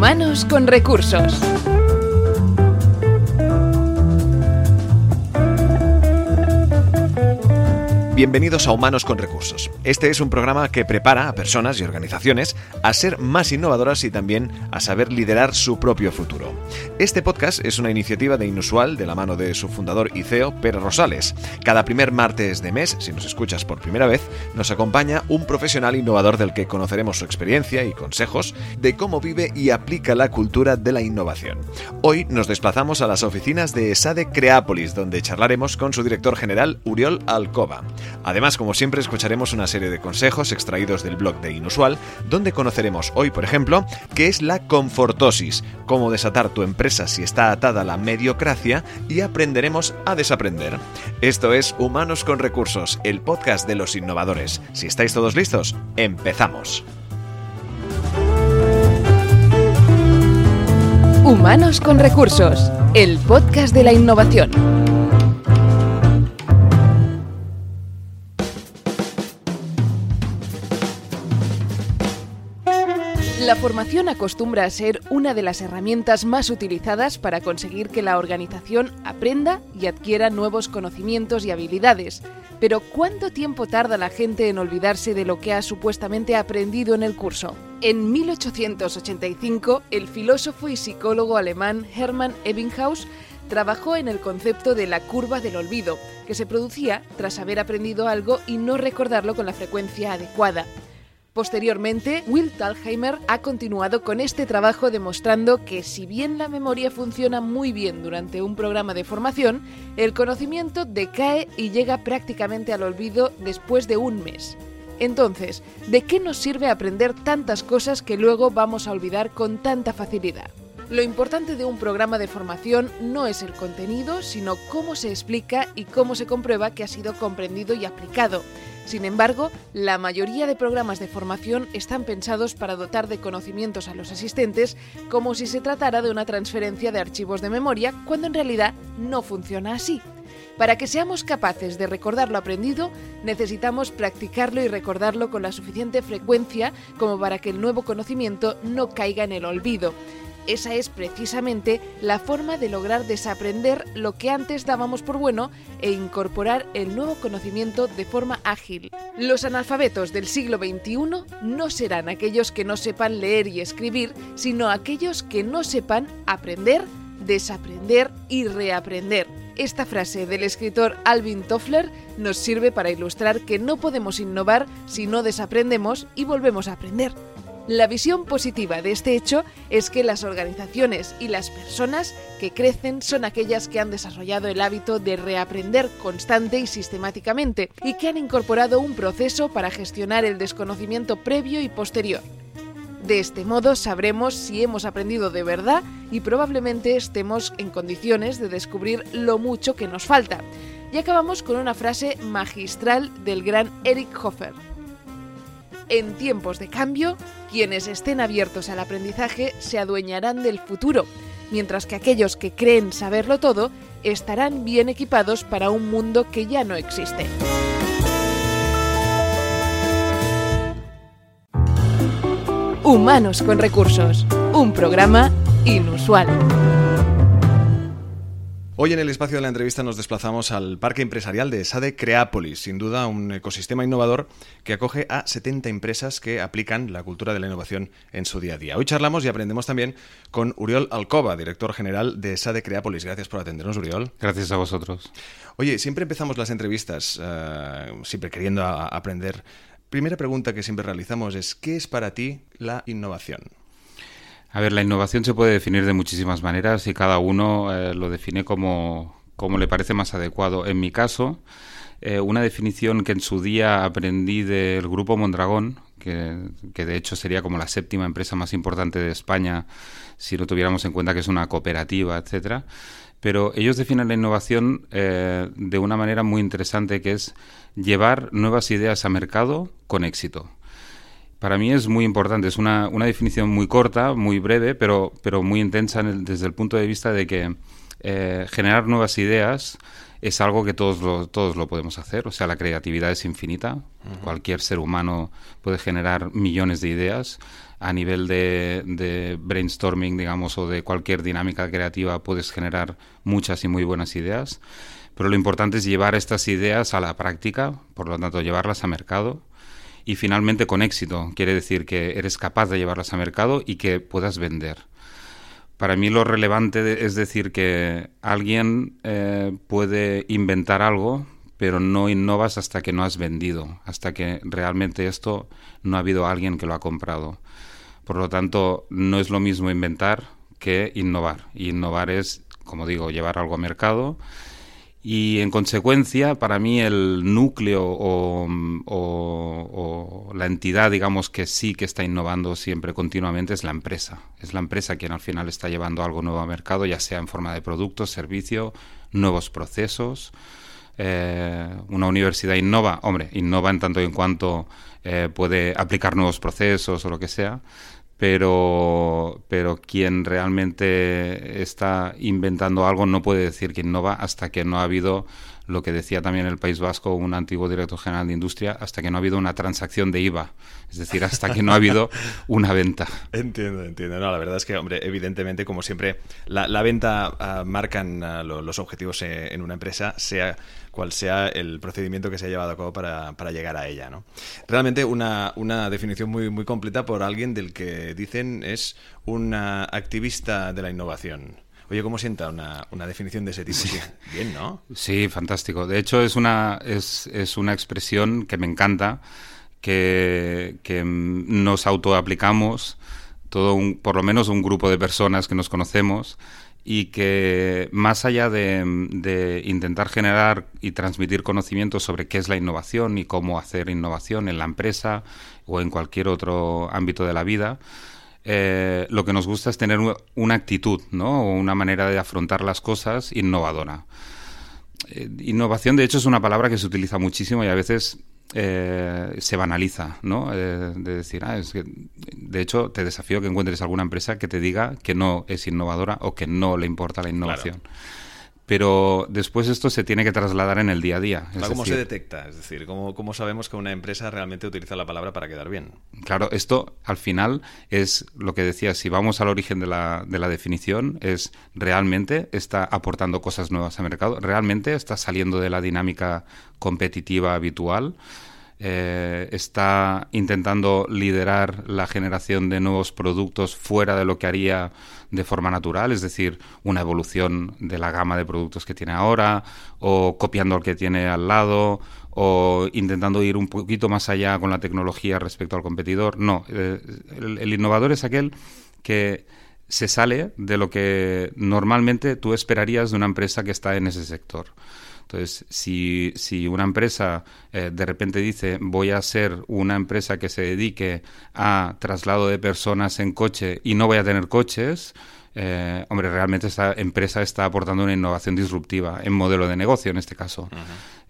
Humanos con recursos. Bienvenidos a Humanos con Recursos. Este es un programa que prepara a personas y organizaciones a ser más innovadoras y también a saber liderar su propio futuro. Este podcast es una iniciativa de Inusual de la mano de su fundador y CEO, Pere Rosales. Cada primer martes de mes, si nos escuchas por primera vez, nos acompaña un profesional innovador del que conoceremos su experiencia y consejos de cómo vive y aplica la cultura de la innovación. Hoy nos desplazamos a las oficinas de ESADE Creápolis, donde charlaremos con su director general, Uriol Alcoba. Además, como siempre, escucharemos una serie de consejos extraídos del blog de Inusual, donde conoceremos hoy, por ejemplo, qué es la confortosis, cómo desatar tu empresa si está atada a la mediocracia y aprenderemos a desaprender. Esto es Humanos con Recursos, el podcast de los innovadores. Si estáis todos listos, empezamos. Humanos con Recursos, el podcast de la innovación. La formación acostumbra a ser una de las herramientas más utilizadas para conseguir que la organización aprenda y adquiera nuevos conocimientos y habilidades. Pero ¿cuánto tiempo tarda la gente en olvidarse de lo que ha supuestamente aprendido en el curso? En 1885, el filósofo y psicólogo alemán Hermann Ebbinghaus trabajó en el concepto de la curva del olvido, que se producía tras haber aprendido algo y no recordarlo con la frecuencia adecuada. Posteriormente, Will Thalheimer ha continuado con este trabajo demostrando que si bien la memoria funciona muy bien durante un programa de formación, el conocimiento decae y llega prácticamente al olvido después de un mes. Entonces, ¿de qué nos sirve aprender tantas cosas que luego vamos a olvidar con tanta facilidad? Lo importante de un programa de formación no es el contenido, sino cómo se explica y cómo se comprueba que ha sido comprendido y aplicado. Sin embargo, la mayoría de programas de formación están pensados para dotar de conocimientos a los asistentes como si se tratara de una transferencia de archivos de memoria, cuando en realidad no funciona así. Para que seamos capaces de recordar lo aprendido, necesitamos practicarlo y recordarlo con la suficiente frecuencia como para que el nuevo conocimiento no caiga en el olvido. Esa es precisamente la forma de lograr desaprender lo que antes dábamos por bueno e incorporar el nuevo conocimiento de forma ágil. Los analfabetos del siglo XXI no serán aquellos que no sepan leer y escribir, sino aquellos que no sepan aprender, desaprender y reaprender. Esta frase del escritor Alvin Toffler nos sirve para ilustrar que no podemos innovar si no desaprendemos y volvemos a aprender. La visión positiva de este hecho es que las organizaciones y las personas que crecen son aquellas que han desarrollado el hábito de reaprender constante y sistemáticamente y que han incorporado un proceso para gestionar el desconocimiento previo y posterior. De este modo sabremos si hemos aprendido de verdad y probablemente estemos en condiciones de descubrir lo mucho que nos falta. Y acabamos con una frase magistral del gran Eric Hoffer. En tiempos de cambio, quienes estén abiertos al aprendizaje se adueñarán del futuro, mientras que aquellos que creen saberlo todo estarán bien equipados para un mundo que ya no existe. Humanos con recursos, un programa inusual. Hoy en el espacio de la entrevista nos desplazamos al parque empresarial de Sade Creápolis, sin duda un ecosistema innovador que acoge a 70 empresas que aplican la cultura de la innovación en su día a día. Hoy charlamos y aprendemos también con Uriol Alcoba, director general de Sade Creápolis. Gracias por atendernos, Uriol. Gracias a vosotros. Oye, siempre empezamos las entrevistas uh, siempre queriendo a, aprender. Primera pregunta que siempre realizamos es, ¿qué es para ti la innovación? A ver, la innovación se puede definir de muchísimas maneras y cada uno eh, lo define como, como, le parece más adecuado. En mi caso, eh, una definición que en su día aprendí del grupo Mondragón, que, que, de hecho sería como la séptima empresa más importante de España si no tuviéramos en cuenta que es una cooperativa, etcétera. Pero ellos definen la innovación eh, de una manera muy interesante, que es llevar nuevas ideas a mercado con éxito para mí es muy importante. Es una, una definición muy corta, muy breve, pero, pero muy intensa desde el punto de vista de que eh, generar nuevas ideas es algo que todos lo, todos lo podemos hacer. O sea, la creatividad es infinita. Cualquier ser humano puede generar millones de ideas. A nivel de, de, brainstorming, digamos, o de cualquier dinámica creativa, puedes generar muchas y muy buenas ideas. Pero lo importante es llevar estas ideas a la práctica, por lo tanto, llevarlas a mercado. Y finalmente con éxito. Quiere decir que eres capaz de llevarlas a mercado y que puedas vender. Para mí lo relevante es decir que alguien eh, puede inventar algo, pero no innovas hasta que no has vendido, hasta que realmente esto no ha habido alguien que lo ha comprado. Por lo tanto, no es lo mismo inventar que innovar. innovar es, como digo, llevar algo a mercado y en consecuencia, para mí el núcleo o, la entidad, digamos, que sí que está innovando siempre continuamente es la empresa. Es la empresa quien al final está llevando algo nuevo al mercado, ya sea en forma de productos, servicio, nuevos procesos. Eh, una universidad innova, hombre, innova en tanto y en cuanto eh, puede aplicar nuevos procesos o lo que sea, pero, pero quien realmente está inventando algo no puede decir que innova hasta que no ha habido lo que decía también el País Vasco un antiguo director general de industria, hasta que no ha habido una transacción de IVA, es decir, hasta que no ha habido una venta. Entiendo, entiendo. No, la verdad es que, hombre, evidentemente, como siempre, la, venta uh, marcan uh, los objetivos eh, en una empresa, sea cual sea el procedimiento que se ha llevado a cabo para, para llegar a ella. ¿no? Realmente una, una definición muy, muy completa por alguien del que dicen es un activista de la innovación. Oye, ¿cómo sienta una, una definición de ese tipo? Bien, ¿no? Sí, fantástico. De hecho, es una, es, es una expresión que me encanta, que, que nos autoaplicamos, todo un, por lo menos un grupo de personas que nos conocemos, y que más allá de, intentar generar y transmitir conocimiento sobre qué es la innovación y cómo hacer innovación en la empresa o en cualquier otro ámbito de la vida, eh, lo que nos gusta es tener una actitud, ¿no? O una manera de afrontar las cosas innovadora. Eh, innovación, de hecho, es una palabra que se utiliza muchísimo y a veces eh, se banaliza, ¿no? de decir, ah, es que, de hecho, te desafío que encuentres alguna empresa que te diga que no es innovadora o que no le importa la innovación pero después esto se tiene que trasladar en el día a día. ¿Cómo se detecta? Es decir, ¿cómo, ¿cómo, sabemos que una empresa realmente utiliza la palabra para quedar bien? Claro, esto al final es lo que decía, si vamos al origen de la, de la definición, es realmente está aportando cosas nuevas al mercado, realmente está saliendo de la dinámica competitiva habitual. Eh, está intentando liderar la generación de nuevos productos fuera de lo que haría de forma natural, es decir, una evolución de la gama de productos que tiene ahora, o copiando el que tiene al lado, o intentando ir un poquito más allá con la tecnología respecto al competidor. No, eh, el innovador es aquel que se sale de lo que normalmente tú esperarías de una empresa que está en ese sector. Entonces, si, si una empresa eh, de repente dice voy a ser una empresa que se dedique a traslado de personas en coche y no voy a tener coches, eh, hombre, realmente esta empresa está aportando una innovación disruptiva en modelo de negocio en este caso.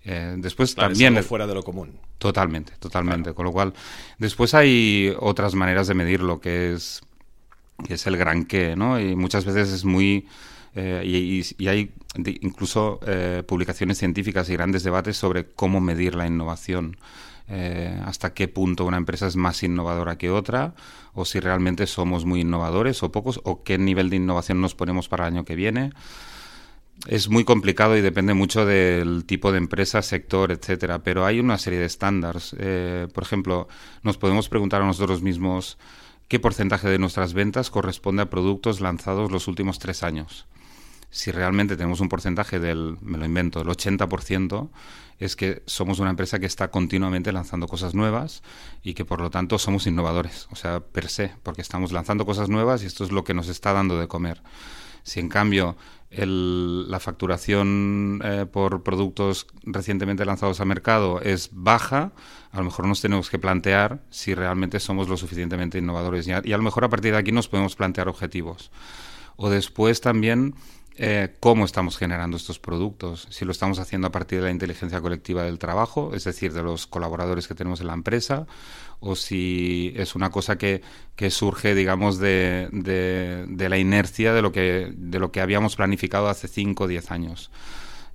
Eh, después también es fuera de lo común. Totalmente, totalmente. Con lo cual, después hay otras maneras de medirlo, que es que es el gran qué, ¿no? Y muchas veces es muy eh, y, hay incluso eh, publicaciones científicas y grandes debates sobre cómo medir la innovación. Eh, hasta qué punto una empresa es más innovadora que otra, o si realmente somos muy innovadores o pocos, o qué nivel de innovación nos ponemos para el año que viene. Es muy complicado y depende mucho del tipo de empresa, sector, etcétera, pero hay una serie de estándares. por ejemplo, nos podemos preguntar a nosotros mismos qué porcentaje de nuestras ventas corresponde a productos lanzados los últimos tres años si realmente tenemos un porcentaje del, me lo invento, el 80%, es que somos una empresa que está continuamente lanzando cosas nuevas y que por lo tanto somos innovadores, o sea, per se, porque estamos lanzando cosas nuevas y esto es lo que nos está dando de comer. Si en cambio el, la facturación eh, por productos recientemente lanzados al mercado es baja, a lo mejor nos tenemos que plantear si realmente somos lo suficientemente innovadores y a, y a lo mejor a partir de aquí nos podemos plantear objetivos. O después también eh, cómo estamos generando estos productos, si lo estamos haciendo a partir de la inteligencia colectiva del trabajo, es decir, de los colaboradores que tenemos en la empresa, o si es una cosa que, que surge, digamos, de, de, la inercia de lo, que, de lo que habíamos planificado hace 5 o 10 años.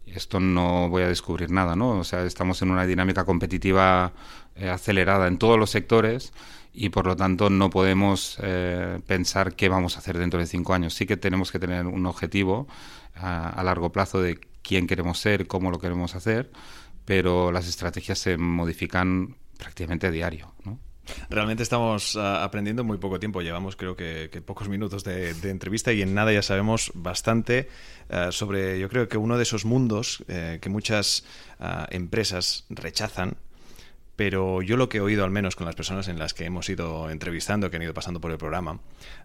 Esto no voy a descubrir nada, ¿no? O sea, estamos en una dinámica competitiva eh, acelerada en todos los sectores y por lo tanto no podemos eh, pensar qué vamos a hacer dentro de cinco años. Sí que tenemos que tener un objetivo a, largo plazo de quién queremos ser, cómo lo queremos hacer, pero las estrategias se modifican prácticamente a diario. Realmente estamos ah, aprendiendo en muy poco tiempo. Llevamos creo que, pocos minutos de, entrevista y en nada ya sabemos bastante ah, sobre, yo creo que uno de esos mundos eh, que muchas ah, empresas rechazan pero yo lo que he oído, al menos con las personas en las que hemos ido entrevistando, que han ido pasando por el programa,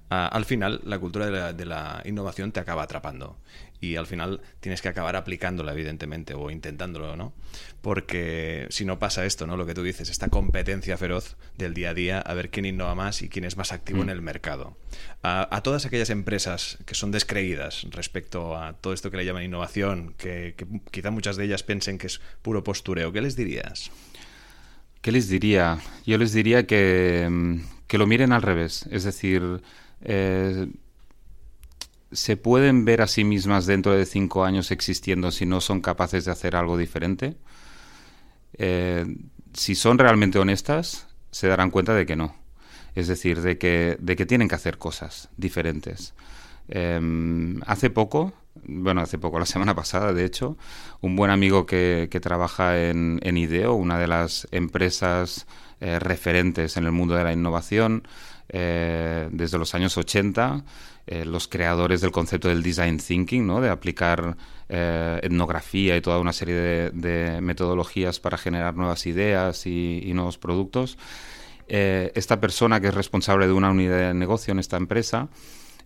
al final la cultura de la, innovación te acaba atrapando. Y al final tienes que acabar aplicándola, evidentemente, o intentándolo, ¿no? Porque si no pasa esto, ¿no? Lo que tú dices, esta competencia feroz del día a día, a ver quién innova más y quién es más activo en mm. el mercado. A, todas aquellas empresas que son descreídas respecto a todo esto que le llaman innovación, que, que quizá muchas de ellas piensen que es puro postureo, ¿qué les dirías? ¿Qué les diría? Yo les diría que, mm, que lo miren al revés. Es decir, eh, ¿se pueden ver a sí mismas dentro de cinco años existiendo si no son capaces de hacer algo diferente? Eh, si son realmente honestas, se darán cuenta de que no. Es decir, de que, de que tienen que hacer cosas diferentes. Em, hace poco bueno, hace poco, la semana pasada, de hecho, un buen amigo que, trabaja en, IDEO, una de las empresas eh, referentes en el mundo de la innovación, eh, desde los años 80, eh, los creadores del concepto del design thinking, ¿no? de aplicar etnografía y toda una serie de, metodologías para generar nuevas ideas y, y nuevos productos. esta persona que es responsable de una unidad de negocio en esta empresa,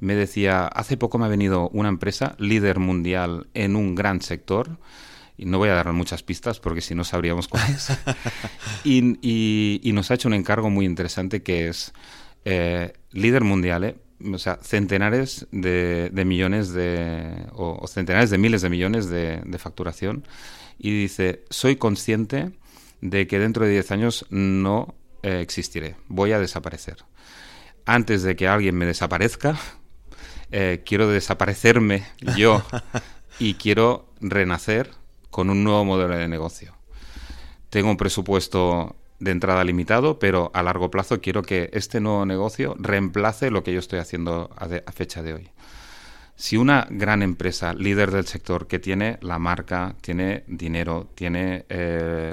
me decía, hace poco me ha venido una empresa líder mundial en un gran sector, y no voy a dar muchas pistas porque si no sabríamos cuál es, y, nos ha hecho un encargo muy interesante que es eh, líder mundial, eh, o sea, centenares de, millones de, o, centenares de miles de millones de, facturación, y dice, soy consciente de que dentro de 10 años no eh, existiré, voy a desaparecer. Antes de que alguien me desaparezca, eh, quiero desaparecerme yo y quiero renacer con un nuevo modelo de negocio. Tengo un presupuesto de entrada limitado, pero a largo plazo quiero que este nuevo negocio reemplace lo que yo estoy haciendo a, fecha de hoy. Si una gran empresa, líder del sector, que tiene la marca, tiene dinero, tiene eh,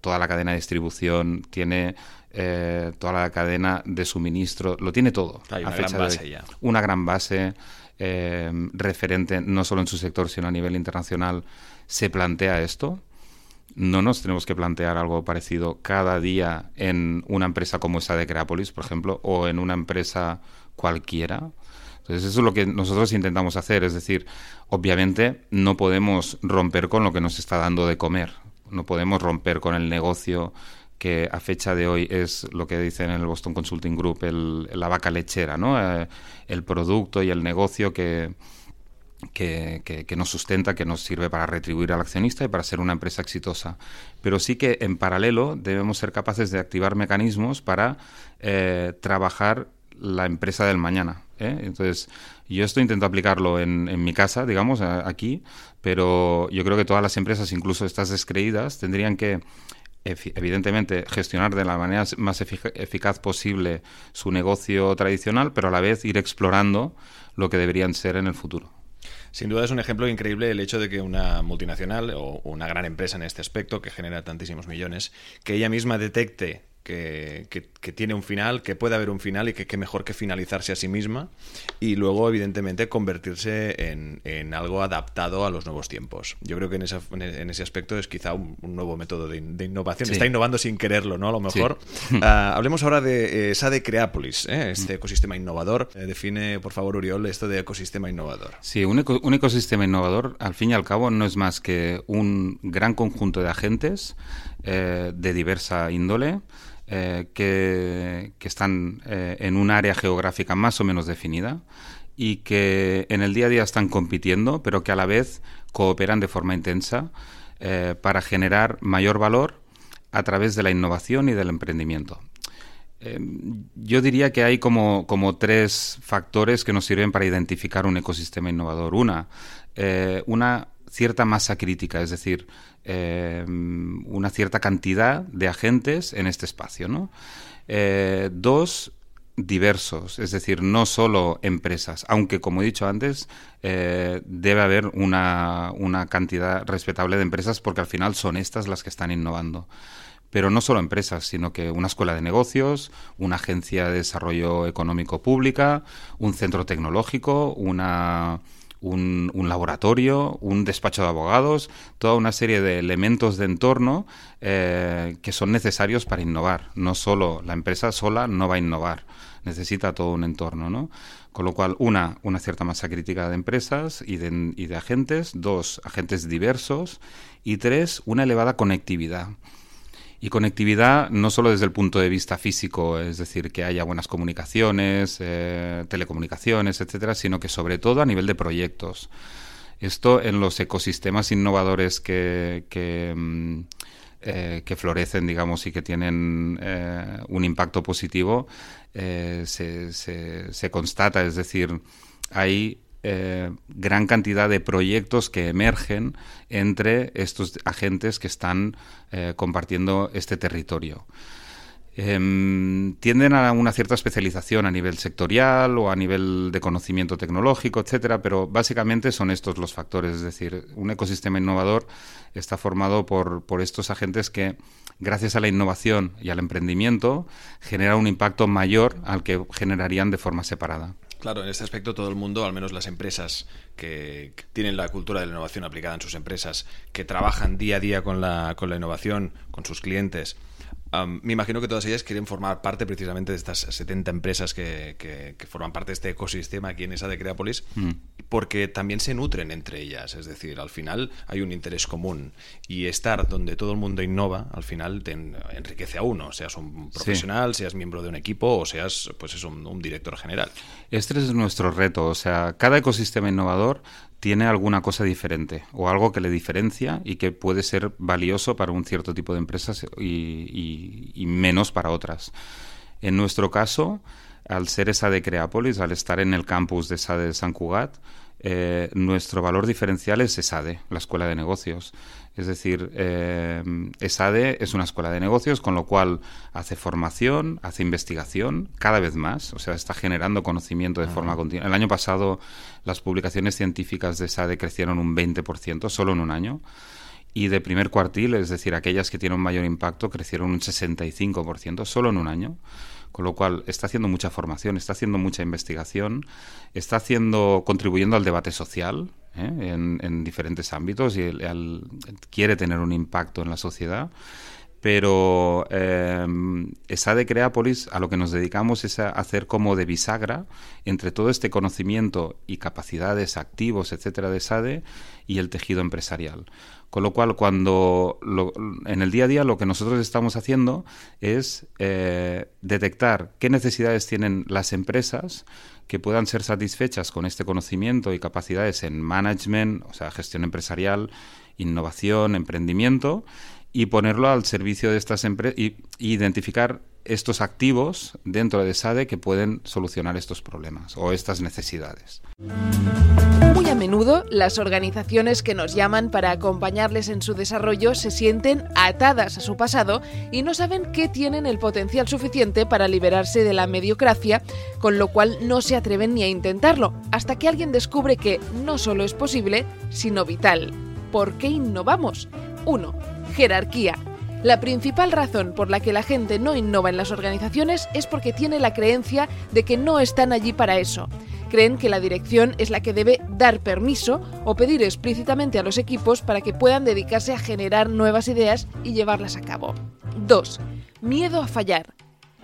toda la cadena de distribución, tiene eh, toda la cadena de suministro, lo tiene todo. Hay una gran base ya. Una gran base eh, referente no solo en su sector, sino a nivel internacional, se plantea esto. No nos tenemos que plantear algo parecido cada día en una empresa como esa de Creapolis, por ejemplo, o en una empresa cualquiera. Entonces, eso es lo que nosotros intentamos hacer. Es decir, obviamente no podemos romper con lo que nos está dando de comer. No podemos romper con el negocio que a fecha de hoy es lo que dicen en el Boston Consulting Group la vaca lechera, ¿no? Eh, el producto y el negocio que, que, que, nos sustenta, que nos sirve para retribuir al accionista y para ser una empresa exitosa. Pero sí que en paralelo debemos ser capaces de activar mecanismos para eh, trabajar la empresa del mañana. ¿eh? Entonces, yo esto intento aplicarlo en, en mi casa, digamos, aquí, pero yo creo que todas las empresas, incluso estas descreídas, tendrían que evidentemente gestionar de la manera más eficaz posible su negocio tradicional, pero a la vez ir explorando lo que deberían ser en el futuro. Sin duda es un ejemplo increíble el hecho de que una multinacional o una gran empresa en este aspecto, que genera tantísimos millones, que ella misma detecte que, que, tiene un final, que puede haber un final y que qué mejor que finalizarse a sí misma y luego, evidentemente, convertirse en, en algo adaptado a los nuevos tiempos. Yo creo que en, en ese aspecto es quizá un, nuevo método de, innovación. Está innovando sin quererlo, ¿no? A lo mejor. Ah, hablemos ahora de eh, SADE Creápolis, ¿eh? este ecosistema innovador. Eh, define, por favor, Uriol, esto de ecosistema innovador. Sí, un, un ecosistema innovador, al fin y al cabo, no es más que un gran conjunto de agentes de diversa índole eh, que, están eh, en un área geográfica más o menos definida y que en el día a día están compitiendo, pero que a la vez cooperan de forma intensa eh, para generar mayor valor a través de la innovación y del emprendimiento. Em, yo diría que hay como, como, tres factores que nos sirven para identificar un ecosistema innovador. Una, una cierta masa crítica, es decir, em, una cierta cantidad de agentes en este espacio. ¿no? Eh, dos, diversos, es decir, no solo empresas, aunque como he dicho antes, eh, debe haber una, una cantidad respetable de empresas porque al final son estas las que están innovando pero no solo empresas, sino que una escuela de negocios, una agencia de desarrollo económico pública, un centro tecnológico, una, un, laboratorio, un despacho de abogados, toda una serie de elementos de entorno eh, que son necesarios para innovar. No solo la empresa sola no va a innovar, necesita todo un entorno, ¿no? Con lo cual, una, una cierta masa crítica de empresas y de, y de agentes, dos, agentes diversos y tres, una elevada conectividad. Y conectividad no solo desde el punto de vista físico, es decir, que haya buenas comunicaciones, eh, telecomunicaciones, etcétera, sino que sobre todo a nivel de proyectos. Esto en los ecosistemas innovadores que, que, mm, eh, florecen, digamos, y que tienen eh, un impacto positivo, se, constata, es decir, hay eh, gran cantidad de proyectos que emergen entre estos agentes que están eh, compartiendo este territorio. Em, tienden a una cierta especialización a nivel sectorial o a nivel de conocimiento tecnológico, etcétera, pero básicamente son estos los factores. Es decir, un ecosistema innovador está formado por, por estos agentes que, gracias a la innovación y al emprendimiento, generan un impacto mayor al que generarían de forma separada. Claro, en este aspecto todo el mundo, al menos las empresas que, tienen la cultura de la innovación aplicada en sus empresas, que trabajan día a día con la, con la innovación, con sus clientes, me imagino que todas ellas quieren formar parte precisamente de estas 70 empresas que, que, forman parte de este ecosistema aquí en esa de Creapolis, mm. porque también se nutren entre ellas. Es decir, al final hay un interés común y estar donde todo el mundo innova, al final te enriquece a uno, seas un profesional, seas miembro de un equipo o seas pues es un, un director general. Este es nuestro reto. O sea, cada ecosistema innovador tiene alguna cosa diferente o algo que le diferencia y que puede ser valioso para un cierto tipo de empresas y, menos para otras. En nuestro caso, al ser esa de Creápolis, al estar en el campus de SADE de San Cugat, eh, nuestro valor diferencial es ESADE, la escuela de negocios. Es decir, eh, ESADE es una escuela de negocios, con lo cual hace formación, hace investigación cada vez más, o sea, está generando conocimiento de forma continua. El año pasado las publicaciones científicas de ESADE crecieron un 20%, solo en un año. Y de primer cuartil, es decir, aquellas que tienen un mayor impacto, crecieron un 65%, solo en un año con lo cual está haciendo mucha formación, está haciendo mucha investigación, está haciendo, contribuyendo al debate social ¿eh? en, diferentes ámbitos y quiere tener un impacto en la sociedad. Pero eh, esa de Creápolis a lo que nos dedicamos es a hacer como de bisagra entre todo este conocimiento y capacidades activos, etcétera, de SADE y el tejido empresarial. Con lo cual, cuando en el día a día lo que nosotros estamos haciendo es eh, detectar qué necesidades tienen las empresas que puedan ser satisfechas con este conocimiento y capacidades en management, o sea, gestión empresarial, innovación, emprendimiento, y ponerlo al servicio de estas empresas y identificar estos activos dentro de SADE que pueden solucionar estos problemas o estas necesidades. Muy a menudo, las organizaciones que nos llaman para acompañarles en su desarrollo se sienten atadas a su pasado y no saben que tienen el potencial suficiente para liberarse de la mediocracia, con lo cual no se atreven ni a intentarlo, hasta que alguien descubre que no solo es posible, sino vital. ¿Por qué innovamos? 1. Jerarquía. La principal razón por la que la gente no innova en las organizaciones es porque tiene la creencia de que no están allí para eso. Creen que la dirección es la que debe dar permiso o pedir explícitamente a los equipos para que puedan dedicarse a generar nuevas ideas y llevarlas a cabo. 2. Miedo a fallar.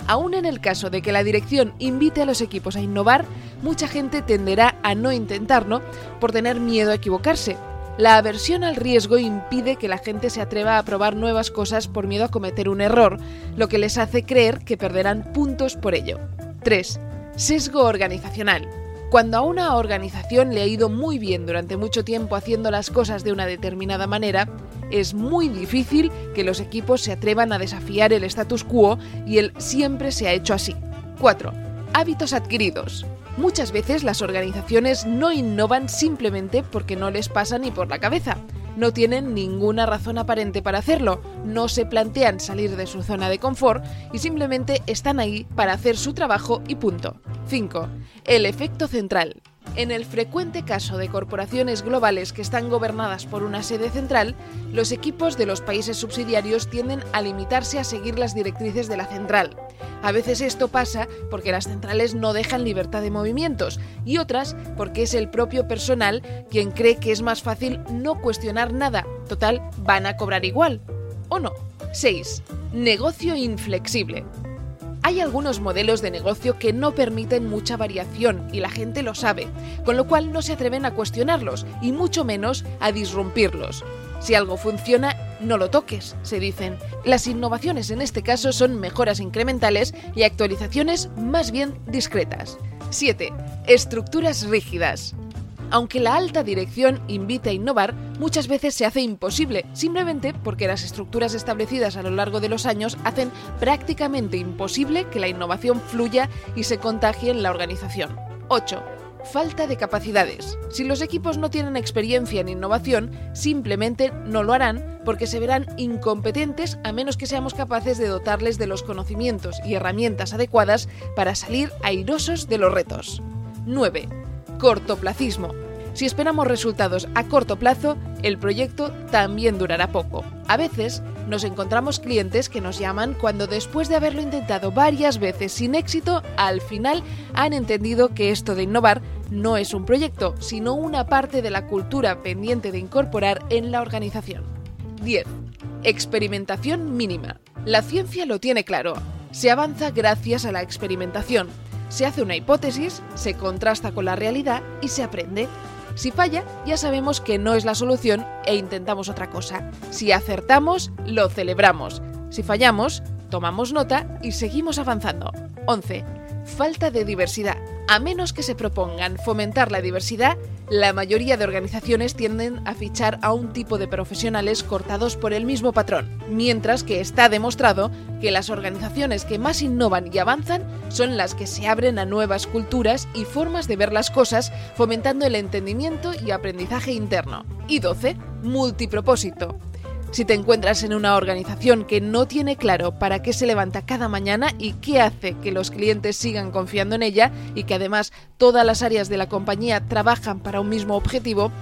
Aún en el caso de que la dirección invite a los equipos a innovar, mucha gente tenderá a no intentarlo por tener miedo a equivocarse, la aversión al riesgo impide que la gente se atreva a probar nuevas cosas por miedo a cometer un error, lo que les hace creer que perderán puntos por ello. 3. Sesgo organizacional. Cuando a una organización le ha ido muy bien durante mucho tiempo haciendo las cosas de una determinada manera, es muy difícil que los equipos se atrevan a desafiar el status quo y el siempre se ha hecho así. 4. Hábitos adquiridos. Muchas veces las organizaciones no innovan simplemente porque no les pasa ni por la cabeza. No tienen ninguna razón aparente para hacerlo, no se plantean salir de su zona de confort y simplemente están ahí para hacer su trabajo y punto. 5. El efecto central. En el frecuente caso de corporaciones globales que están gobernadas por una sede central, los equipos de los países subsidiarios tienden a limitarse a seguir las directrices de la central. A veces esto pasa porque las centrales no dejan libertad de movimientos y otras porque es el propio personal quien cree que es más fácil no cuestionar nada. Total, van a cobrar igual. ¿O no? 6. Negocio inflexible. Hay algunos modelos de negocio que no permiten mucha variación y la gente lo sabe, con lo cual no se atreven a cuestionarlos y mucho menos a disrumpirlos. Si algo funciona, no lo toques, se dicen. Las innovaciones en este caso son mejoras incrementales y actualizaciones más bien discretas. 7. Estructuras rígidas. Aunque la alta dirección invita a innovar, muchas veces se hace imposible, simplemente porque las estructuras establecidas a lo largo de los años hacen prácticamente imposible que la innovación fluya y se contagie en la organización. 8. Falta de capacidades. Si los equipos no tienen experiencia en innovación, simplemente no lo harán porque se verán incompetentes a menos que seamos capaces de dotarles de los conocimientos y herramientas adecuadas para salir airosos de los retos. 9 cortoplacismo. Si esperamos resultados a corto plazo, el proyecto también durará poco. A veces nos encontramos clientes que nos llaman cuando después de haberlo intentado varias veces sin éxito, al final han entendido que esto de innovar no es un proyecto, sino una parte de la cultura pendiente de incorporar en la organización. 10. Experimentación mínima. La ciencia lo tiene claro. Se avanza gracias a la experimentación. Se hace una hipótesis, se contrasta con la realidad y se aprende. Si falla, ya sabemos que no es la solución e intentamos otra cosa. Si acertamos, lo celebramos. Si fallamos, tomamos nota y seguimos avanzando. 11. Falta de diversidad. A menos que se propongan fomentar la diversidad, la mayoría de organizaciones tienden a fichar a un tipo de profesionales cortados por el mismo patrón, mientras que está demostrado que las organizaciones que más innovan y avanzan son las que se abren a nuevas culturas y formas de ver las cosas, fomentando el entendimiento y aprendizaje interno. Y 12. Multipropósito. Si te encuentras en una organización que no tiene claro para qué se levanta cada mañana y qué hace que los clientes sigan confiando en ella y que además todas las áreas de la compañía trabajan para un mismo objetivo,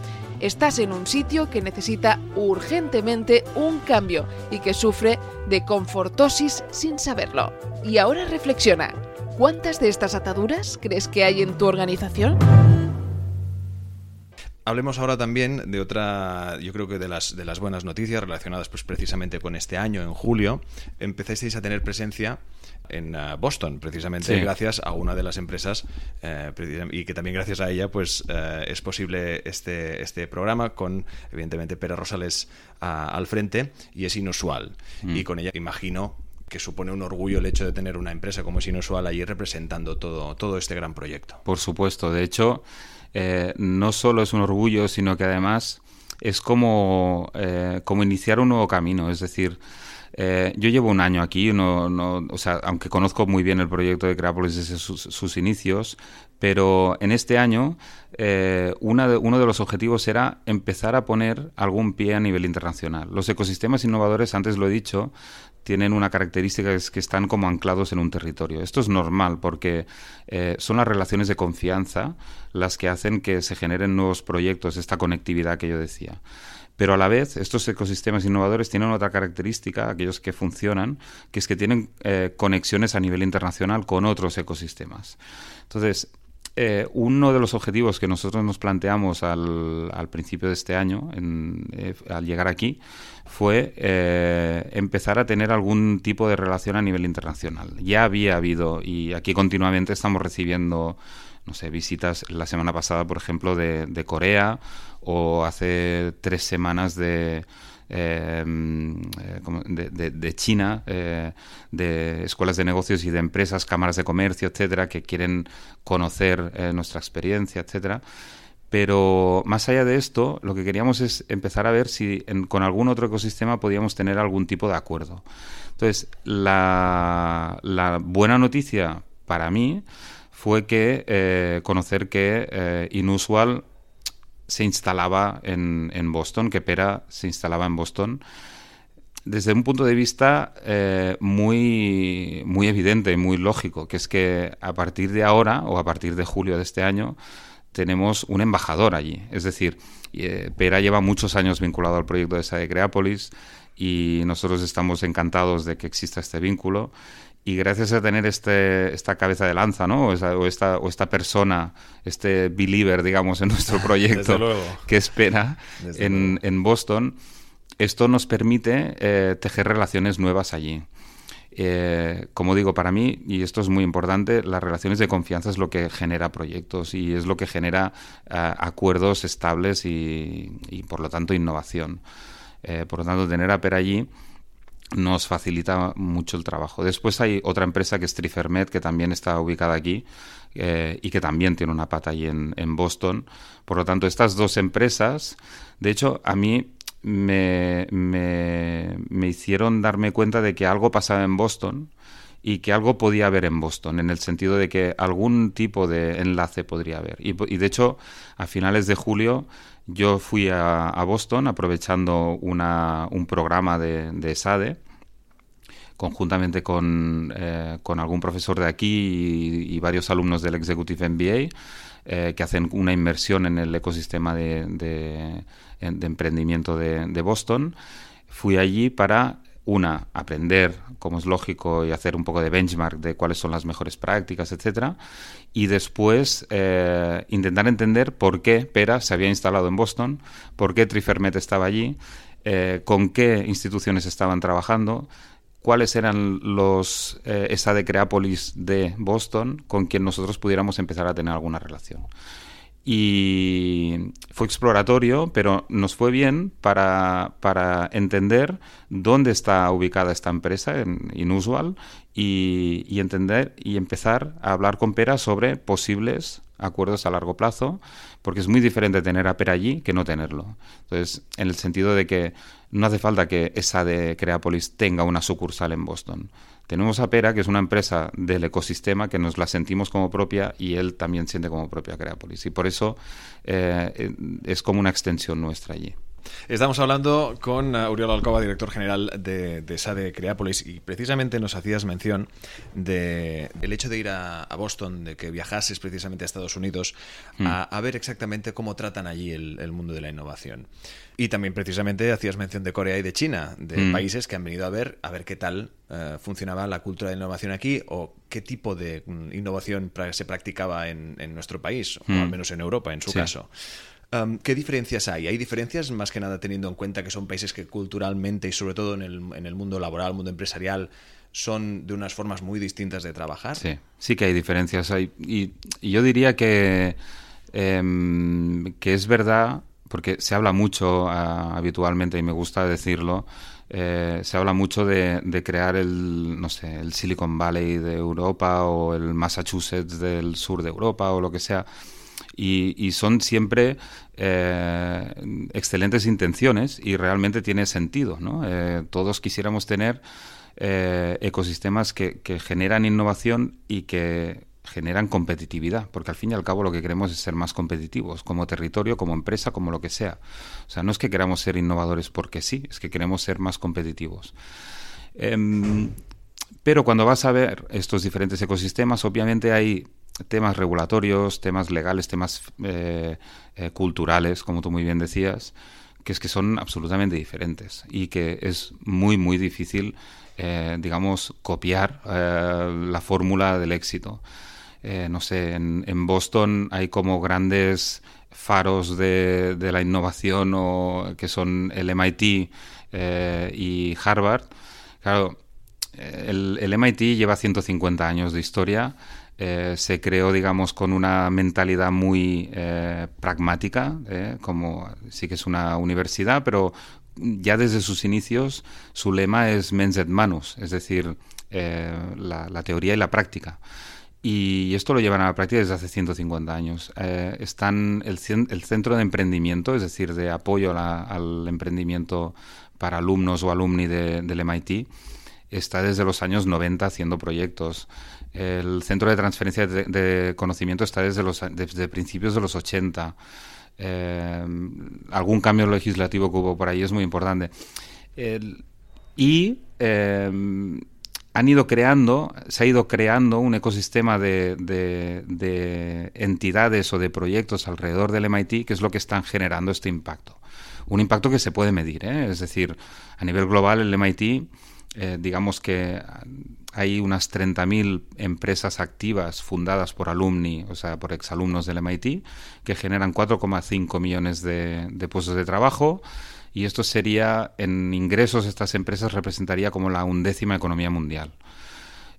estás en un sitio que necesita urgentemente un cambio y que sufre de confortosis sin saberlo. Y ahora reflexiona, ¿cuántas de estas ataduras crees que hay en tu organización? Hablemos ahora también de otra, yo creo que de las, de las buenas noticias relacionadas pues precisamente con este año, en julio, empezasteis a tener presencia en uh, Boston, precisamente gracias a una de las empresas eh, y que también gracias a ella pues eh, es posible este, este programa con evidentemente Pérez Rosales uh, al frente y es inusual. Mm. Y con ella imagino que supone un orgullo el hecho de tener una empresa como es inusual allí representando todo, todo este gran proyecto. Por supuesto, de hecho eh, no solo es un orgullo, sino que además es como, eh, como iniciar un nuevo camino. Es decir, eh, yo llevo un año aquí, no, no, o sea, aunque conozco muy bien el proyecto de Creapolis desde sus, inicios, pero en este año una de, uno de los objetivos era empezar a poner algún pie a nivel internacional. Los ecosistemas innovadores, antes lo he dicho, tienen una característica es que están como anclados en un territorio. Esto es normal porque eh, son las relaciones de confianza las que hacen que se generen nuevos proyectos, esta conectividad que yo decía. Pero a la vez, estos ecosistemas innovadores tienen otra característica, aquellos que funcionan, que es que tienen eh, conexiones a nivel internacional con otros ecosistemas. Entonces, eh, uno de los objetivos que nosotros nos planteamos al, principio de este año, eh, al llegar aquí, fue eh, empezar a tener algún tipo de relación a nivel internacional. Ya había habido, y aquí continuamente estamos recibiendo no sé, visitas la semana pasada, por ejemplo, de Corea o hace tres semanas de, em, de, China, de escuelas de negocios y de empresas, cámaras de comercio, etcétera, que quieren conocer nuestra experiencia, etcétera. Pero más allá de esto, lo que queríamos es empezar a ver si con algún otro ecosistema podíamos tener algún tipo de acuerdo. Entonces, la, buena noticia para mí fue que eh, conocer que eh, Inusual se instalaba en, Boston, que Pera se instalaba en Boston desde un punto de vista eh, muy, muy evidente y muy lógico, que es que a partir de ahora o a partir de julio de este año tenemos un embajador allí. Es decir, eh, Pera lleva muchos años vinculado al proyecto de SAE Creápolis y nosotros estamos encantados de que exista este vínculo. Y gracias a tener este, esta cabeza de lanza, ¿no? O, esta, o esta persona, este believer, digamos, en nuestro proyecto que espera en, en, Boston, esto nos permite eh, tejer relaciones nuevas allí. Eh, como digo, para mí, y esto es muy importante, las relaciones de confianza es lo que genera proyectos y es lo que genera eh, acuerdos estables y, por lo tanto, innovación. Eh, por lo tanto, tener a Per allí nos facilita mucho el trabajo. Después hay otra empresa que es Trifermet, que también está ubicada aquí y que también tiene una pata allí en, en Boston. Por lo tanto, estas dos empresas, de hecho, a mí me, me, hicieron darme cuenta de que algo pasaba en Boston y que algo podía haber en Boston, en el sentido de que algún tipo de enlace podría haber. Y, de hecho, a finales de julio yo fui a, Boston aprovechando una, un programa de, de SADE conjuntamente con, eh, con, algún profesor de aquí y, varios alumnos del Executive MBA, eh, que hacen una inmersión en el ecosistema de de emprendimiento de, Boston. Fui allí para una, aprender, como es lógico, y hacer un poco de benchmark de cuáles son las mejores prácticas, etcétera, y después eh, intentar entender por qué Pera se había instalado en Boston, por qué Trifermet estaba allí, eh, con qué instituciones estaban trabajando, cuáles eran los eh, esa de Creápolis de Boston con quien nosotros pudiéramos empezar a tener alguna relación y fue exploratorio, pero nos fue bien para, para entender dónde está ubicada esta empresa en Inusual y, y, entender y empezar a hablar con Pera sobre posibles acuerdos a largo plazo, porque es muy diferente tener a Pera allí que no tenerlo. Entonces, en el sentido de que no hace falta que esa de Creapolis tenga una sucursal en Boston. Tenemos a Pera, que es una empresa del ecosistema que nos la sentimos como propia y él también siente como propia Creapolis. Y por eso eh, es como una extensión nuestra allí. Estamos hablando con Uriol Alcoba, director general de, de, SADE Creápolis, y precisamente nos hacías mención de el hecho de ir a, Boston, de que viajases precisamente a Estados Unidos mm. a, ver exactamente cómo tratan allí el, mundo de la innovación. Y también precisamente hacías mención de Corea y de China, de mm. países que han venido a ver a ver qué tal uh, funcionaba la cultura de innovación aquí o qué tipo de mm, innovación se practicaba en, nuestro país, o al menos en Europa, en su caso. ¿Qué diferencias hay? ¿Hay diferencias más que nada teniendo en cuenta que son países que culturalmente y sobre todo en el, en el mundo laboral, mundo empresarial, son de unas formas muy distintas de trabajar? Sí, sí que hay diferencias. Hay, y, yo diría que, em, que es verdad, porque se habla mucho ah, habitualmente y me gusta decirlo, eh, se habla mucho de, de, crear el, no sé, el Silicon Valley de Europa o el Massachusetts del sur de Europa o lo que sea y, son siempre eh, excelentes intenciones y realmente tiene sentido. ¿no? Eh, todos quisiéramos tener eh, ecosistemas que, generan innovación y que generan competitividad, porque al fin y al cabo lo que queremos es ser más competitivos, como territorio, como empresa, como lo que sea. O sea, no es que queramos ser innovadores porque sí, es que queremos ser más competitivos. Em, pero cuando vas a ver estos diferentes ecosistemas, obviamente hay temas regulatorios, temas legales, temas eh, eh, culturales, como tú muy bien decías, que es que son absolutamente diferentes y que es muy, muy difícil, eh, digamos, copiar la fórmula del éxito. no sé, en, Boston hay como grandes faros de, la innovación o, que son el MIT y Harvard. Claro, el, el MIT lleva 150 años de historia eh, se creó, digamos, con una mentalidad muy eh, pragmática, eh, como sí que es una universidad, pero ya desde sus inicios su lema es mens et manus, es decir, la, teoría y la práctica. Y esto lo llevan a la práctica desde hace 150 años. Están el, el, centro de emprendimiento, es decir, de apoyo al emprendimiento para alumnos o alumni del MIT, está desde los años 90 haciendo proyectos. El centro de transferencia de, conocimiento está desde, los, desde principios de los 80. Eh, algún cambio legislativo que hubo por ahí es muy importante. y eh, han ido creando, se ha ido creando un ecosistema de, de, entidades o de proyectos alrededor del MIT que es lo que están generando este impacto. Un impacto que se puede medir, ¿eh? es decir, a nivel global el MIT eh, digamos que hay unas 30.000 empresas activas fundadas por alumni, o sea, por exalumnos del MIT, que generan 4,5 millones de, puestos de trabajo. Y esto sería, en ingresos, estas empresas representaría como la undécima economía mundial.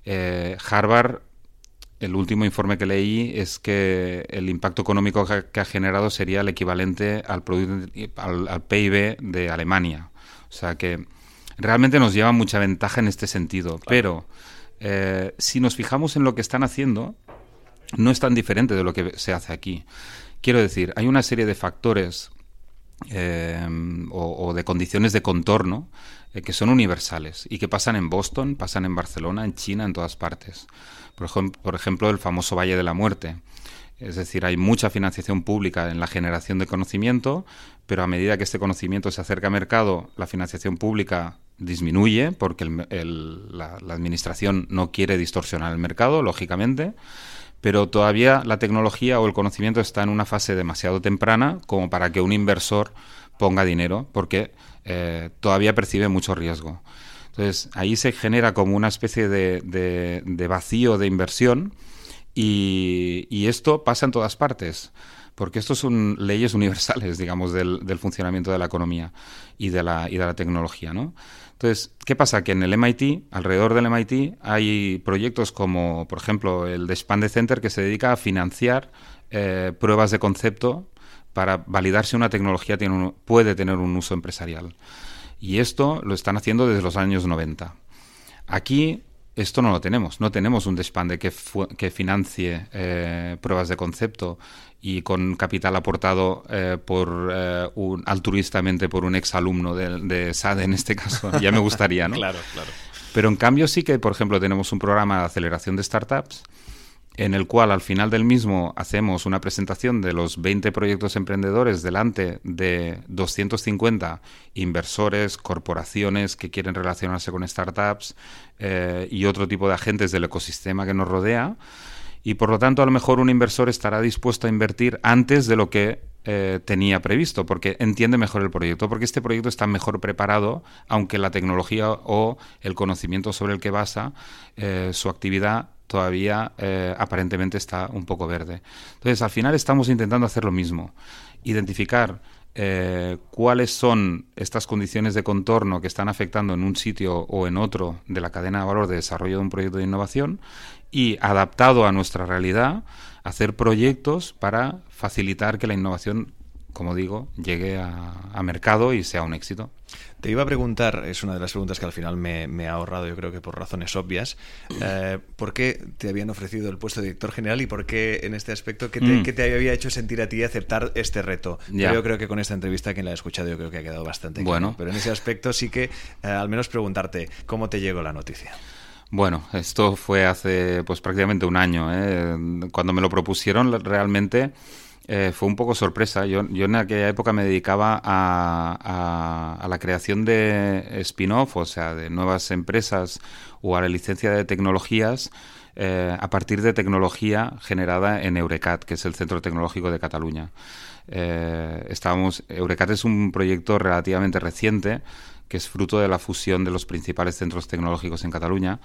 Eh, Harvard, el último informe que leí es que el impacto económico que, ha generado sería el equivalente al, al, al PIB de Alemania. O sea que realmente nos lleva mucha ventaja en este sentido. Pero eh, si nos fijamos en lo que están haciendo, no es tan diferente de lo que se hace aquí. Quiero decir, hay una serie de factores eh, o, de condiciones de contorno eh, que son universales y que pasan en Boston, pasan en Barcelona, en China, en todas partes. por ejemplo, el famoso Valle de la Muerte. Es decir, hay mucha financiación pública en la generación de conocimiento, pero a medida que este conocimiento se acerca al mercado, la financiación pública disminuye porque la, administración no quiere distorsionar el mercado, lógicamente, pero todavía la tecnología o el conocimiento está en una fase demasiado temprana como para que un inversor ponga dinero, porque eh, todavía percibe mucho riesgo. Entonces, ahí se genera como una especie de, vacío de inversión y, esto pasa en todas partes porque estos son leyes universales, digamos, del, del, funcionamiento de la economía y de la, y de la tecnología, ¿no? Entonces, ¿qué pasa? Que en el MIT, alrededor del MIT, hay proyectos como, por ejemplo, el de Center, que se dedica a financiar eh, pruebas de concepto para validar si una tecnología tiene puede tener un uso empresarial. Y esto lo están haciendo desde los años 90. Aquí esto no lo tenemos. No tenemos un despande que, que financie eh, pruebas de concepto y con capital aportado eh, por eh, un, altruistamente por un exalumno de, de SAD en este caso. ya me gustaría, ¿no? claro, claro. Pero en cambio sí que, por ejemplo, tenemos un programa de aceleración de startups en el cual al final del mismo hacemos una presentación de los 20 proyectos emprendedores delante de 250 inversores, corporaciones que quieren relacionarse con startups eh, y otro tipo de agentes del ecosistema que nos rodea. Y por lo tanto, a lo mejor un inversor estará dispuesto a invertir antes de lo que eh, tenía previsto, porque entiende mejor el proyecto, porque este proyecto está mejor preparado, aunque la tecnología o el conocimiento sobre el que basa eh, su actividad todavía eh, aparentemente está un poco verde. Entonces, al final estamos intentando hacer lo mismo, identificar eh, cuáles son estas condiciones de contorno que están afectando en un sitio o en otro de la cadena de valor de desarrollo de un proyecto de innovación y adaptado a nuestra realidad, hacer proyectos para facilitar que la innovación como digo, llegue a, mercado y sea un éxito. Te iba a preguntar, es una de las preguntas que al final me, ha ahorrado, yo creo que por razones obvias, eh, ¿por qué te habían ofrecido el puesto de director general y por qué en este aspecto, qué te, mm. te había hecho sentir a ti aceptar este reto? Yo creo que con esta entrevista, quien la ha escuchado, yo creo que ha quedado bastante bueno. Pero en ese aspecto sí que, eh, al menos preguntarte, ¿cómo te llegó la noticia? Bueno, esto fue hace pues prácticamente un año. ¿eh? Cuando me lo propusieron, realmente eh, fue un poco sorpresa. Yo, en aquella época me dedicaba a, la creación de spin-off, o sea, de nuevas empresas o a la licencia de tecnologías eh, a partir de tecnología generada en Eurecat, que es el Centro Tecnológico de Cataluña. Eh, Eurecat es un proyecto relativamente reciente que es fruto de la fusión de los principales centros tecnológicos en Cataluña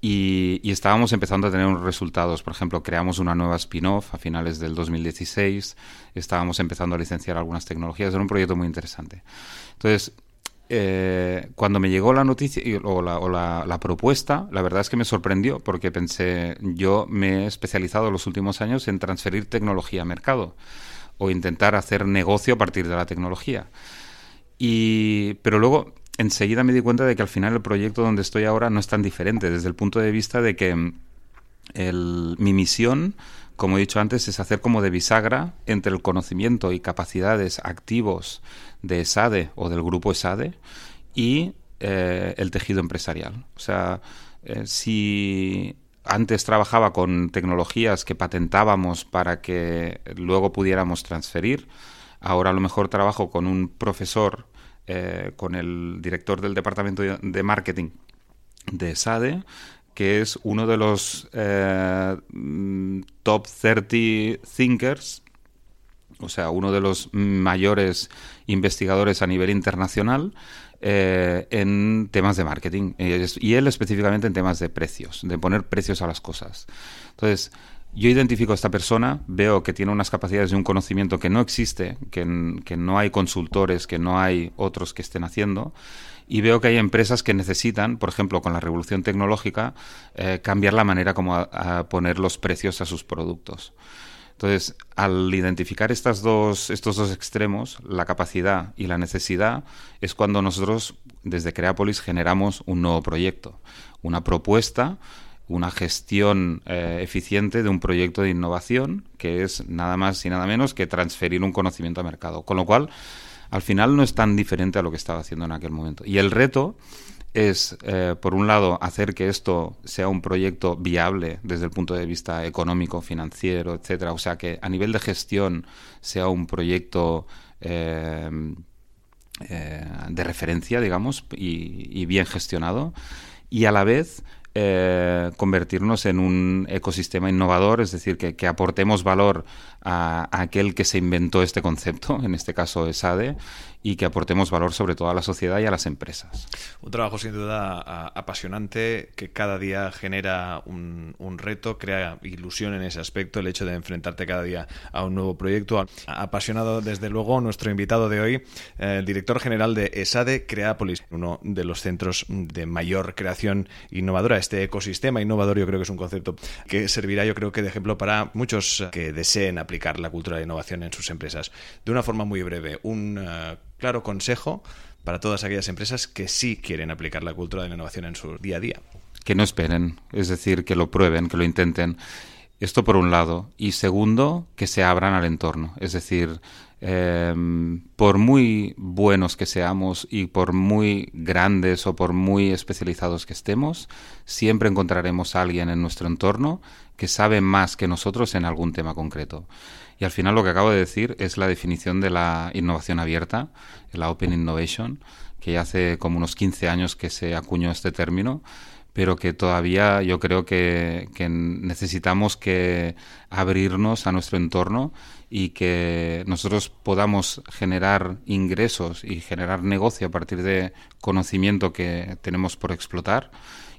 y, estábamos empezando a tener unos resultados. Por ejemplo, creamos una nueva spin-off a finales del 2016. Estábamos empezando a licenciar algunas tecnologías. Era un proyecto muy interesante. Entonces, eh, cuando me llegó la noticia o, la, la, propuesta, la verdad es que me sorprendió porque pensé, yo me he especializado los últimos años en transferir tecnología a mercado o intentar hacer negocio a partir de la tecnología. Y, pero luego enseguida me di cuenta de que al final el proyecto donde estoy ahora no es tan diferente, desde el punto de vista de que mm, mi misión, como he dicho antes, es hacer como de bisagra entre el conocimiento y capacidades activos de SADE o del grupo SADE y eh, el tejido empresarial. O sea, eh, si antes trabajaba con tecnologías que patentábamos para que luego pudiéramos transferir, ahora a lo mejor trabajo con un profesor, eh, con el director del departamento de marketing de SADE, que es uno de los mm, top 30 thinkers, o sea, uno de los mayores investigadores a nivel internacional eh, en temas de marketing y él específicamente en temas de precios, de poner precios a las cosas. Entonces, yo identifico a esta persona, veo que tiene unas capacidades y un conocimiento que no existe, que, no hay consultores, que no hay otros que estén haciendo, y veo que hay empresas que necesitan, por ejemplo, con la revolución tecnológica, eh, cambiar la manera como a poner los precios a sus productos. Entonces, al identificar estas dos, estos dos extremos, la capacidad y la necesidad, es cuando nosotros, desde Creapolis, generamos un nuevo proyecto, una propuesta, una gestión eh, eficiente de un proyecto de innovación, que es nada más y nada menos que transferir un conocimiento a mercado. Con lo cual, al final no es tan diferente a lo que estaba haciendo en aquel momento. Y el reto es, eh, por un lado, hacer que esto sea un proyecto viable desde el punto de vista económico, financiero, etcétera. O sea, que a nivel de gestión sea un proyecto eh, de referencia, digamos, y, bien gestionado. Y a la vez convertirnos en un ecosistema innovador, es decir, que, aportemos valor a, aquel que se inventó este concepto, en este caso ESADE, y que aportemos valor sobre todo a la sociedad y a las empresas. Un trabajo sin duda apasionante que cada día genera un, reto, crea ilusión en ese aspecto, el hecho de enfrentarte cada día a un nuevo proyecto. Apasionado desde luego nuestro invitado de hoy, el director general de ESADE Creapolis, uno de los centros de mayor creación innovadora. Este ecosistema innovador yo creo que es un concepto que servirá yo creo que de ejemplo para muchos que deseen aplicar la cultura de innovación en sus empresas. De una forma muy breve, un eh, claro consejo para todas aquellas empresas que sí quieren aplicar la cultura de la innovación en su día a día. Que no esperen, es decir, que lo prueben, que lo intenten. Esto por un lado. Y segundo, que se abran al entorno. Es decir, em, por muy buenos que seamos y por muy grandes o por muy especializados que estemos, siempre encontraremos a alguien en nuestro entorno que sabe más que nosotros en algún tema concreto. Y al final lo que acabo de decir es la definición de la innovación abierta, la Open Innovation, que ya hace como unos 15 años que se acuñó este término, pero que todavía yo creo que, necesitamos que abrirnos a nuestro entorno y que nosotros podamos generar ingresos y generar negocio a partir de conocimiento que tenemos por explotar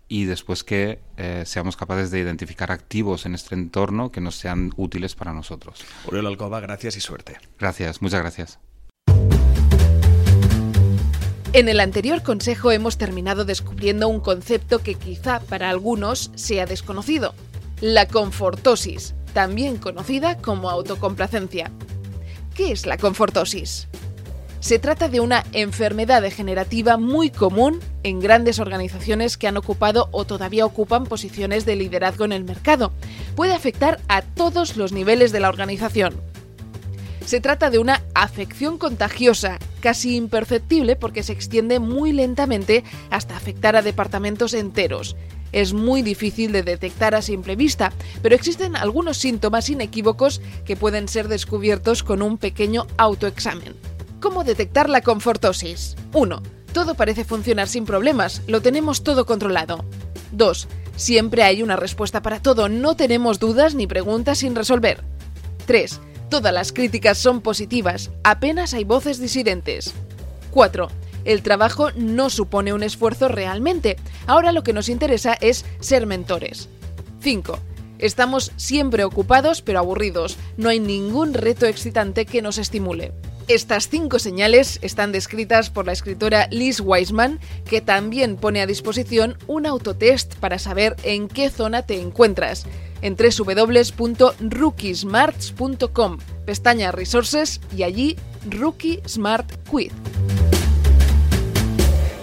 y después que eh, seamos capaces de identificar activos en este entorno que nos sean útiles para nosotros. Uriel Alcoba, gracias y suerte. Gracias, muchas gracias. En el anterior consejo hemos terminado descubriendo un concepto que quizá para algunos sea desconocido, la confortosis, también conocida como autocomplacencia. ¿Qué es la confortosis? Se trata de una enfermedad degenerativa muy común en grandes organizaciones que han ocupado o todavía ocupan posiciones de liderazgo en el mercado. Puede afectar a todos los niveles de la organización. Se trata de una afección contagiosa, casi imperceptible porque se extiende muy lentamente hasta afectar a departamentos enteros. Es muy difícil de detectar a simple vista, pero existen algunos síntomas inequívocos que pueden ser descubiertos con un pequeño autoexamen. ¿Cómo detectar la confortosis? 1. Todo parece funcionar sin problemas, lo tenemos todo controlado. 2. Siempre hay una respuesta para todo, no tenemos dudas ni preguntas sin resolver. 3. Todas las críticas son positivas, apenas hay voces disidentes. 4. El trabajo no supone un esfuerzo realmente, ahora lo que nos interesa es ser mentores. 5. Estamos siempre ocupados pero aburridos, no hay ningún reto excitante que nos estimule. Estas cinco señales están descritas por la escritora Liz Wiseman, que también pone a disposición un autotest para saber en qué zona te encuentras en www.rookiesmarts.com, pestaña Resources y allí Rookie Smart Quit.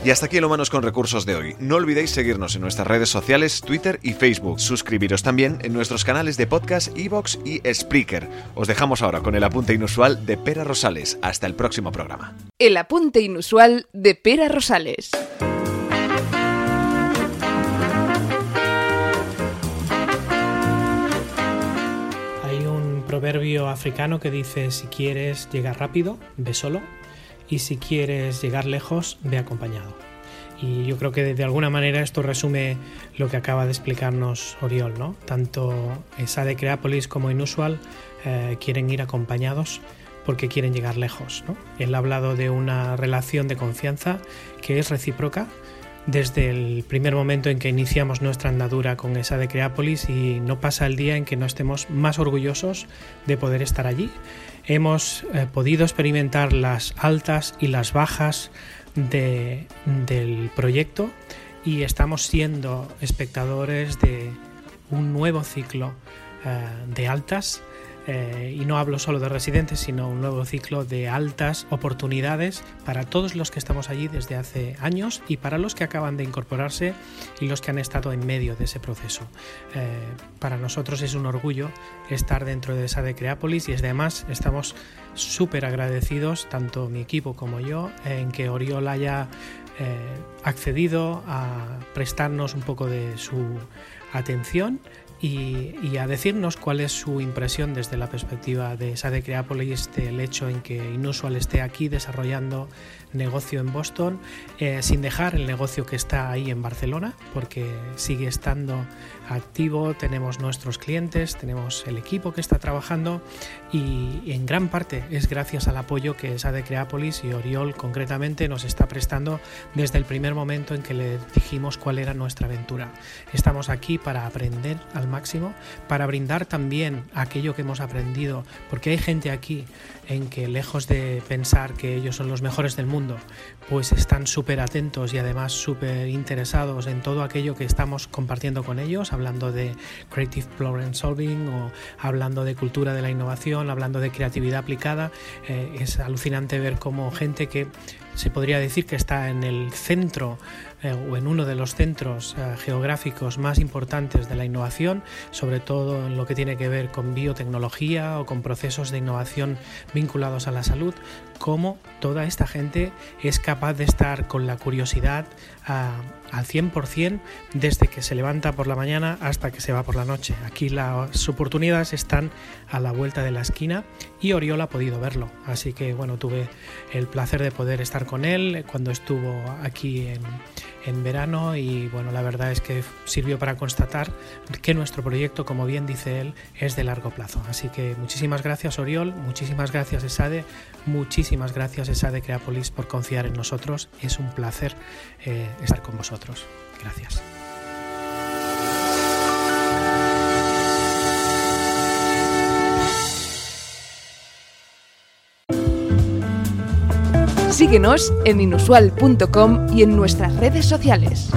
Y hasta aquí el Humanos con Recursos de hoy. No olvidéis seguirnos en nuestras redes sociales, Twitter y Facebook. Suscribiros también en nuestros canales de podcast, Evox y Spreaker. Os dejamos ahora con el apunte inusual de Pera Rosales. Hasta el próximo programa. El apunte inusual de Pera Rosales. Proverbio africano que dice si quieres llegar rápido, ve solo y si quieres llegar lejos, ve acompañado. Y yo creo que de alguna manera esto resume lo que acaba de explicarnos Oriol, ¿no? Tanto esa de Creápolis como Inusual eh, quieren ir acompañados porque quieren llegar lejos. ¿no? Él ha hablado de una relación de confianza que es recíproca desde el primer momento en que iniciamos nuestra andadura con esa de Creápolis y no pasa el día en que no estemos más orgullosos de poder estar allí. Hemos eh, podido experimentar las altas y las bajas de, del proyecto y estamos siendo espectadores de un nuevo ciclo eh, de altas eh, y no hablo solo de residentes, sino un nuevo ciclo de altas oportunidades para todos los que estamos allí desde hace años y para los que acaban de incorporarse y los que han estado en medio de ese proceso. Eh, para nosotros es un orgullo estar dentro de esa de Creápolis y además estamos súper agradecidos, tanto mi equipo como yo, en que Oriol haya eh, accedido a prestarnos un poco de su atención y, a decirnos cuál es su impresión desde la perspectiva de esa de Creápolis del hecho en que Inusual esté aquí desarrollando negocio en Boston, eh, sin dejar el negocio que está ahí en Barcelona, porque sigue estando activo, tenemos nuestros clientes, tenemos el equipo que está trabajando y en gran parte es gracias al apoyo que esa de Creápolis y Oriol concretamente nos está prestando desde el primer momento en que le dijimos cuál era nuestra aventura. Estamos aquí para aprender al máximo, para brindar también aquello que hemos aprendido, porque hay gente aquí en que lejos de pensar que ellos son los mejores del mundo, pues están súper atentos y además súper interesados en todo aquello que estamos compartiendo con ellos, hablando de Creative Problem Solving o hablando de cultura de la innovación, hablando de creatividad aplicada. Eh, es alucinante ver cómo gente que se podría decir que está en el centro eh, o en uno de los centros eh, geográficos más importantes de la innovación, sobre todo en lo que tiene que ver con biotecnología o con procesos de innovación vinculados a la salud, cómo toda esta gente es capaz de estar con la curiosidad al 100% desde que se levanta por la mañana hasta que se va por la noche. Aquí las oportunidades están a la vuelta de la esquina y Oriol ha podido verlo. Así que bueno, tuve el placer de poder estar con él cuando estuvo aquí en, en verano y bueno, la verdad es que sirvió para constatar que nuestro proyecto, como bien dice él, es de largo plazo. Así que muchísimas gracias Oriol, muchísimas gracias ESADE, muchísimas gracias ESADE Creapolis por confiar en nosotros. Es un placer eh, estar con vosotros. Gracias. Síguenos en inusual.com y en nuestras redes sociales.